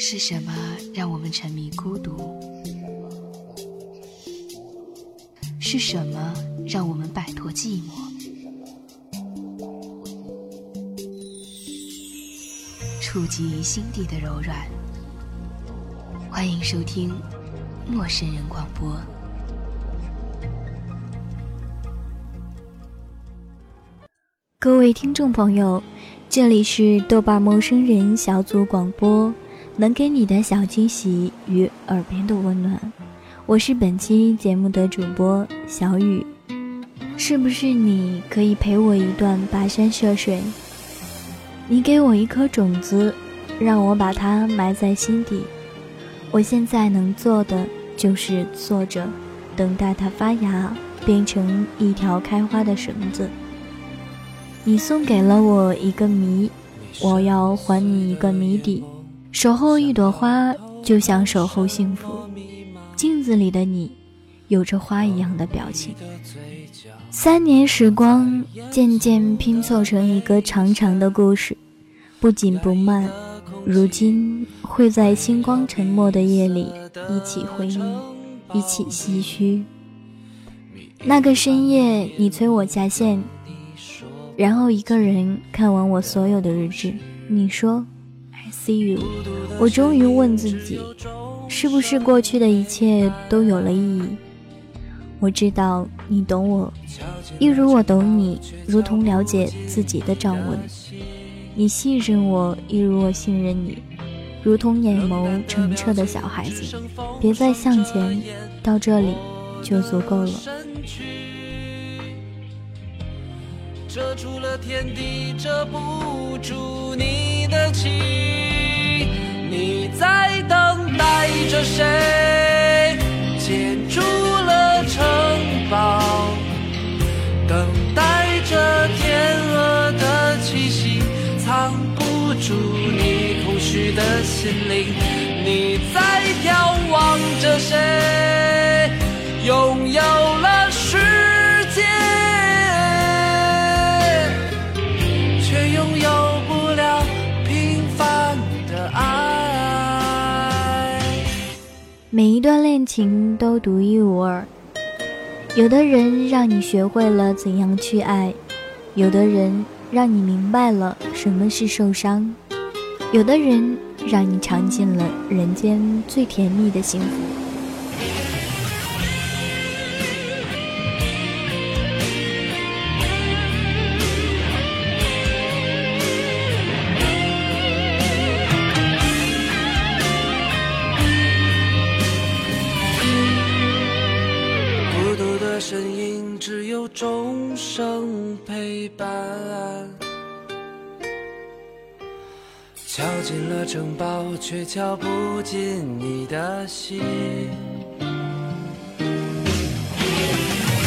是什么让我们沉迷孤独？是什么让我们摆脱寂寞？触及心底的柔软。欢迎收听《陌生人广播》。各位听众朋友，这里是豆瓣陌生人小组广播，能给你的小惊喜与耳边的温暖。我是本期节目的主播小雨，是不是你可以陪我一段跋山涉水？你给我一颗种子，让我把它埋在心底。我现在能做的就是坐着，等待它发芽，变成一条开花的绳子。你送给了我一个谜，我要还你一个谜底。守候一朵花，就像守候幸福。镜子里的你，有着花一样的表情。三年时光渐渐拼凑成一个长长的故事，不紧不慢。如今会在星光沉默的夜里一起回忆，一起唏嘘。那个深夜，你催我下线，然后一个人看完我所有的日志。你说 see you，我终于问自己。是不是过去的一切都有了意义？我知道你懂我，一如我懂你，如同了解自己的掌纹。你信任我，一如我信任你，如同眼眸澄澈的小孩子。别再向前，到这里就足够了。遮住了天地，遮不住你的情，你在等。待着谁建筑了城堡，等待着天鹅的气息，藏不住你空虚的心灵。你在眺望着谁拥有恋情都独一无二，有的人让你学会了怎样去爱，有的人让你明白了什么是受伤，有的人让你尝尽了人间最甜蜜的幸福。陪伴，敲进了城堡，却敲不进你的心。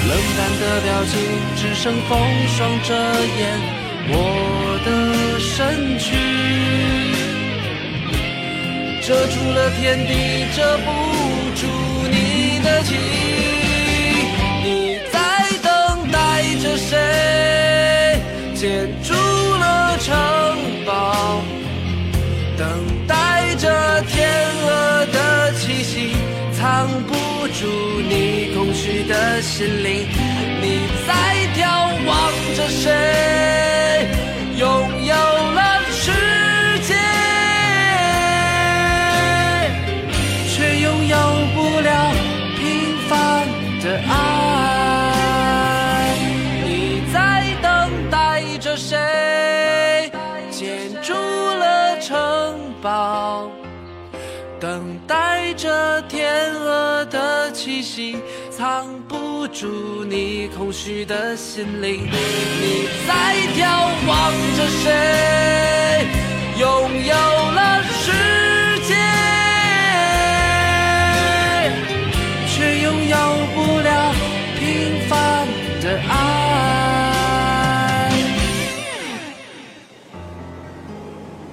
冷淡的表情，只剩风霜遮掩我的身躯，遮住了天地，遮不住你的情。建筑了城堡，等待着天鹅的气息，藏不住你空虚的心灵。你在眺望着谁等待着天鹅的气息，藏不住你空虚的心灵。你在眺望着谁拥有了世界，却拥有不了平凡的爱。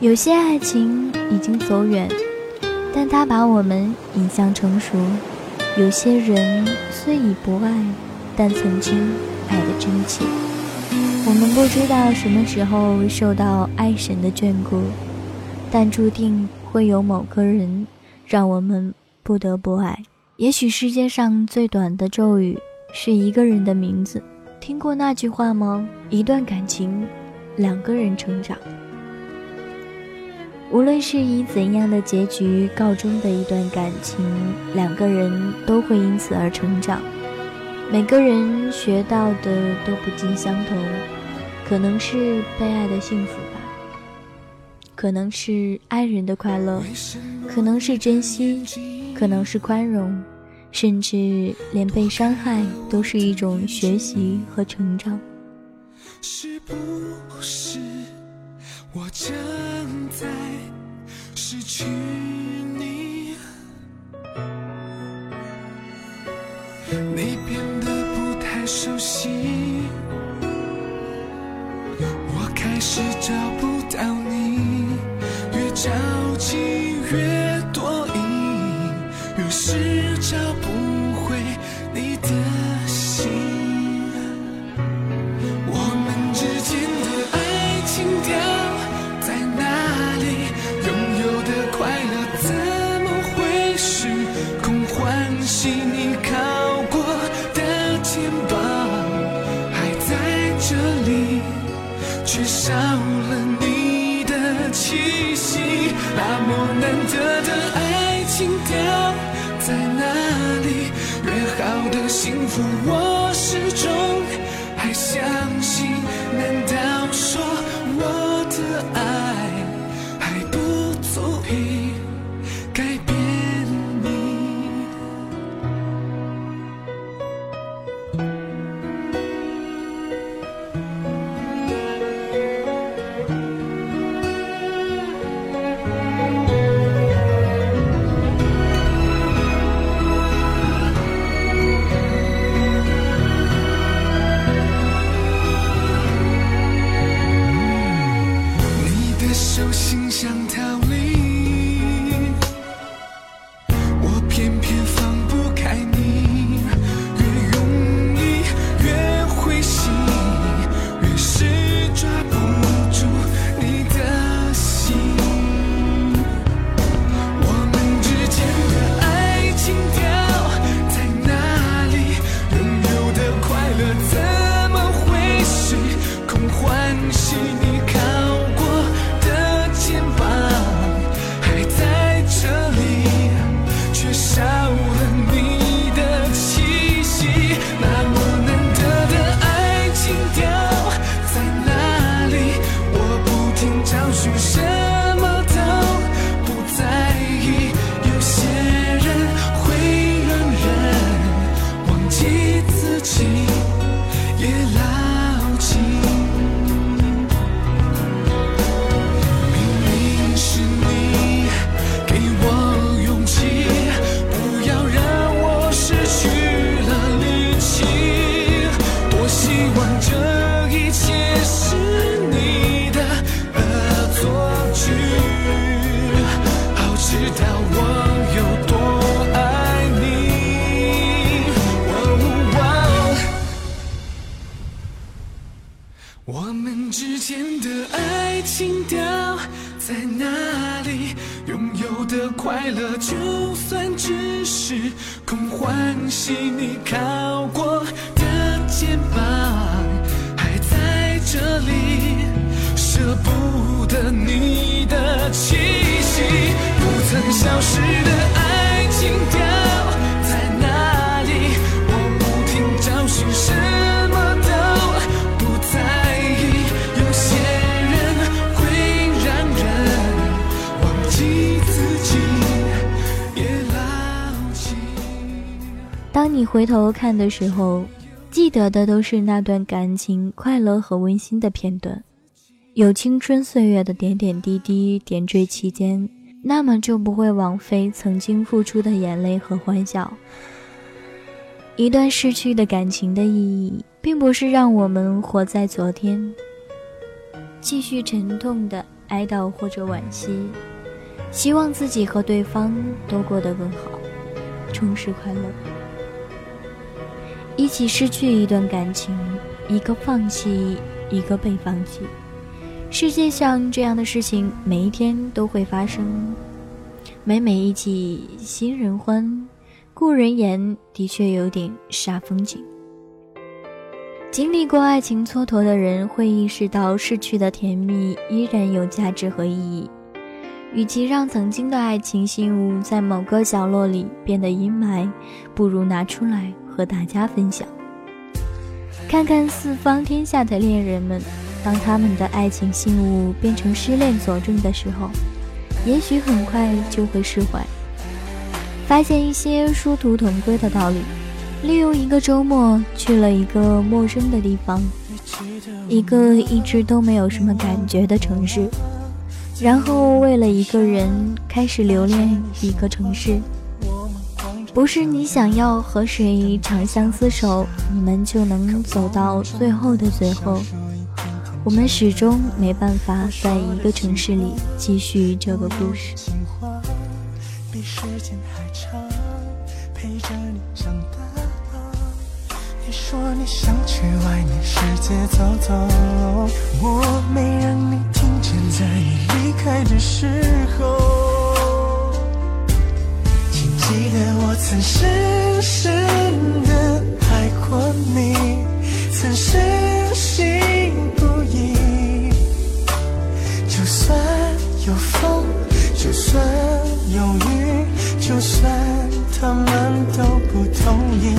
有些爱情已经走远。但他把我们引向成熟。有些人虽已不爱，但曾经爱的真切。我们不知道什么时候受到爱神的眷顾，但注定会有某个人让我们不得不爱。也许世界上最短的咒语是一个人的名字。听过那句话吗？一段感情，两个人成长。无论是以怎样的结局告终的一段感情，两个人都会因此而成长。每个人学到的都不尽相同，可能是被爱的幸福吧，可能是爱人的快乐，可能是珍惜，可能是宽容，甚至连被伤害都是一种学习和成长。是不是我正在失去你？你变得不太熟悉，我开始找不到你，越找的爱。乐，就算只是空欢喜。你靠过的肩膀还在这里，舍不得你的你回头看的时候，记得的都是那段感情快乐和温馨的片段，有青春岁月的点点滴滴点缀其间，那么就不会枉费曾经付出的眼泪和欢笑。一段逝去的感情的意义，并不是让我们活在昨天，继续沉痛的哀悼或者惋惜，希望自己和对方都过得更好，充实快乐。一起失去一段感情，一个放弃，一个被放弃。世界上这样的事情每一天都会发生，每每一起新人欢，故人言，的确有点煞风景。经历过爱情蹉跎的人会意识到，逝去的甜蜜依然有价值和意义。与其让曾经的爱情信物在某个角落里变得阴霾，不如拿出来和大家分享。看看四方天下的恋人们，当他们的爱情信物变成失恋佐证的时候，也许很快就会释怀，发现一些殊途同归的道理。利用一个周末去了一个陌生的地方，一个一直都没有什么感觉的城市，然后为了一个人开始留恋一个城市。不是你想要和谁长相厮守，你们就能走到最后的最后。我们始终没办法在一个城市里继续这个故事。你说你想去外面世界走走，我没让你听见，在你离开的时候，记得我曾深深的爱过你，曾深信不疑。就算有风，就算有雨，就算。他们都不同意，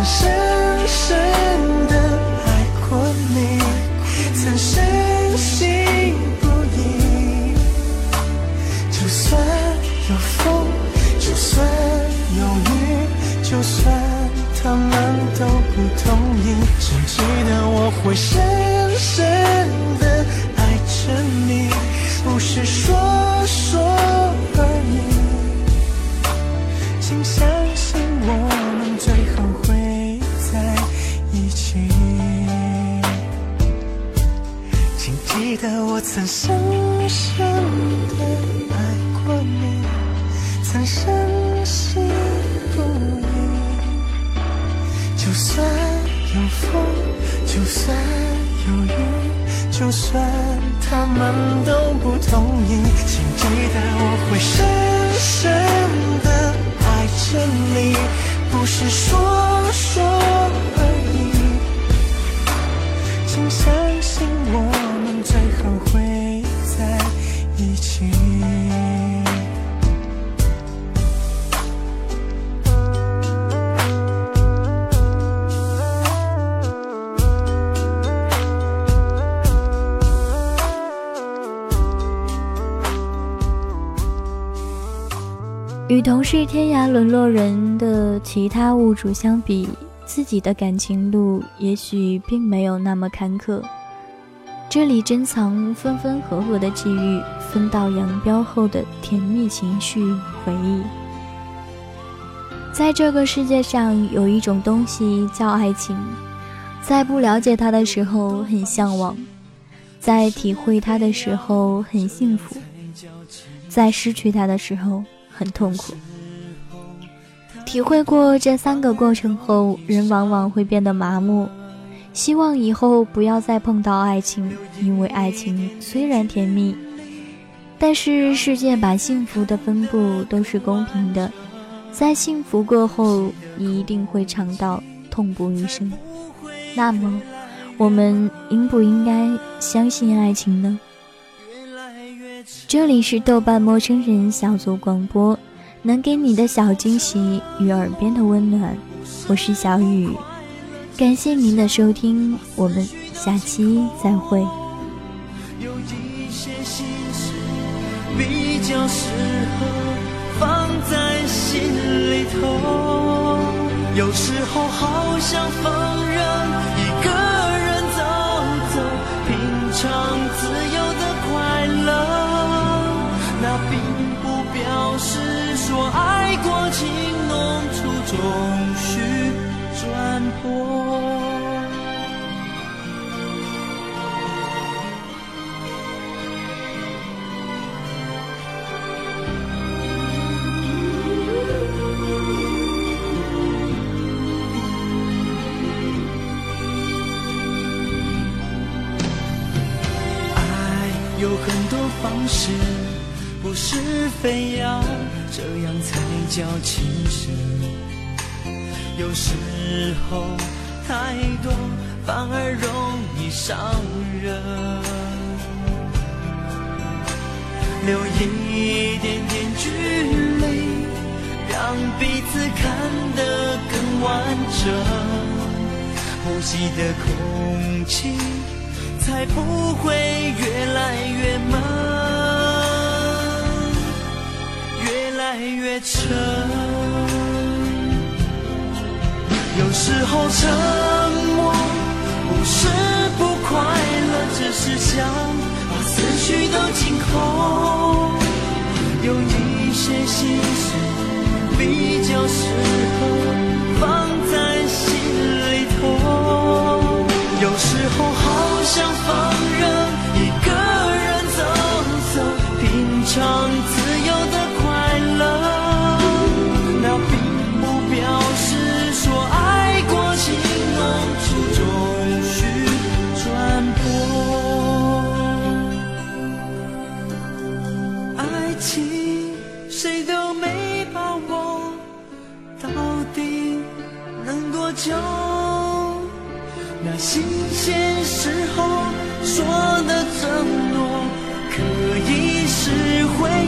曾深深的爱过你，曾深信不疑。就算有风，就算有雨，就算他们都不同意，只记得我会请记得我曾深深的爱过你曾深信不疑就算有风就算有雨就算他们都不同意请记得我会深深的爱着你不是说说而已请相信我最后会在一起。与同是天涯沦落人的其他物主相比，自己的感情路也许并没有那么坎坷。这里珍藏分分合合的际遇，分道扬镳后的甜蜜情绪回忆。在这个世界上，有一种东西叫爱情，在不了解它的时候很向往，在体会它的时候很幸福，在失去它的时候很痛苦。体会过这三个过程后，人往往会变得麻木。希望以后不要再碰到爱情，因为爱情虽然甜蜜，但是世界把幸福的分布都是公平的，在幸福过后，你一定会尝到痛不欲生。那么，我们应不应该相信爱情呢？这里是豆瓣陌生人小组广播，能给你的小惊喜与耳边的温暖，我是小雨，感谢您的收听，我们下期再会。有一些心事比较适合放在心里头，有时候好想放任一个人走走，品尝自由的快乐，那并不表示说爱过情浓处终须转破。爱有很多爱有很多方式，不是非要这样才叫情深。有时候太多反而容易伤人，留一点点距离，让彼此看得更完整。呼吸的空气才不会越来越闷，越来越沉。有时候沉默不是不快乐，只是想把思绪都清空。有一些心事比较适合放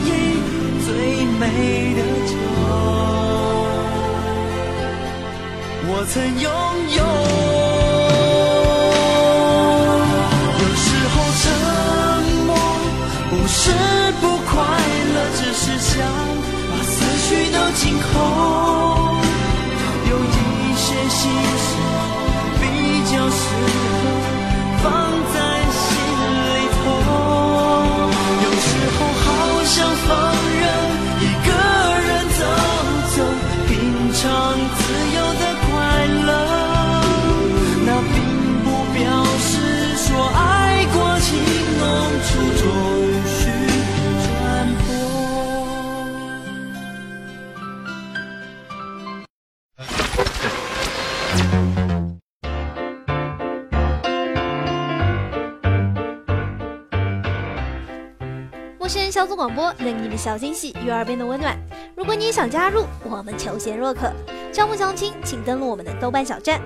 忆最美的酒。我曾拥有。有时候沉默不是不快乐，只是想把思绪都静候。品尝自由的快乐。那并不表示说爱过情浓处终须转破。陌生人小组广播，能给你的小惊喜与耳边的温暖。如果你也想加入，我们求贤若渴。招募相亲，请登录我们的豆瓣小站。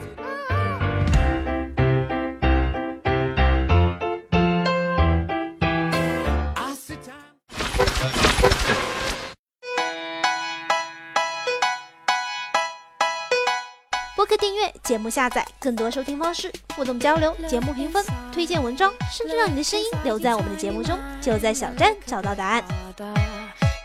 播客订阅、节目下载、更多收听方式、互动交流、节目评分、推荐文章，甚至让你的声音留在我们的节目中，就在小站找到答案。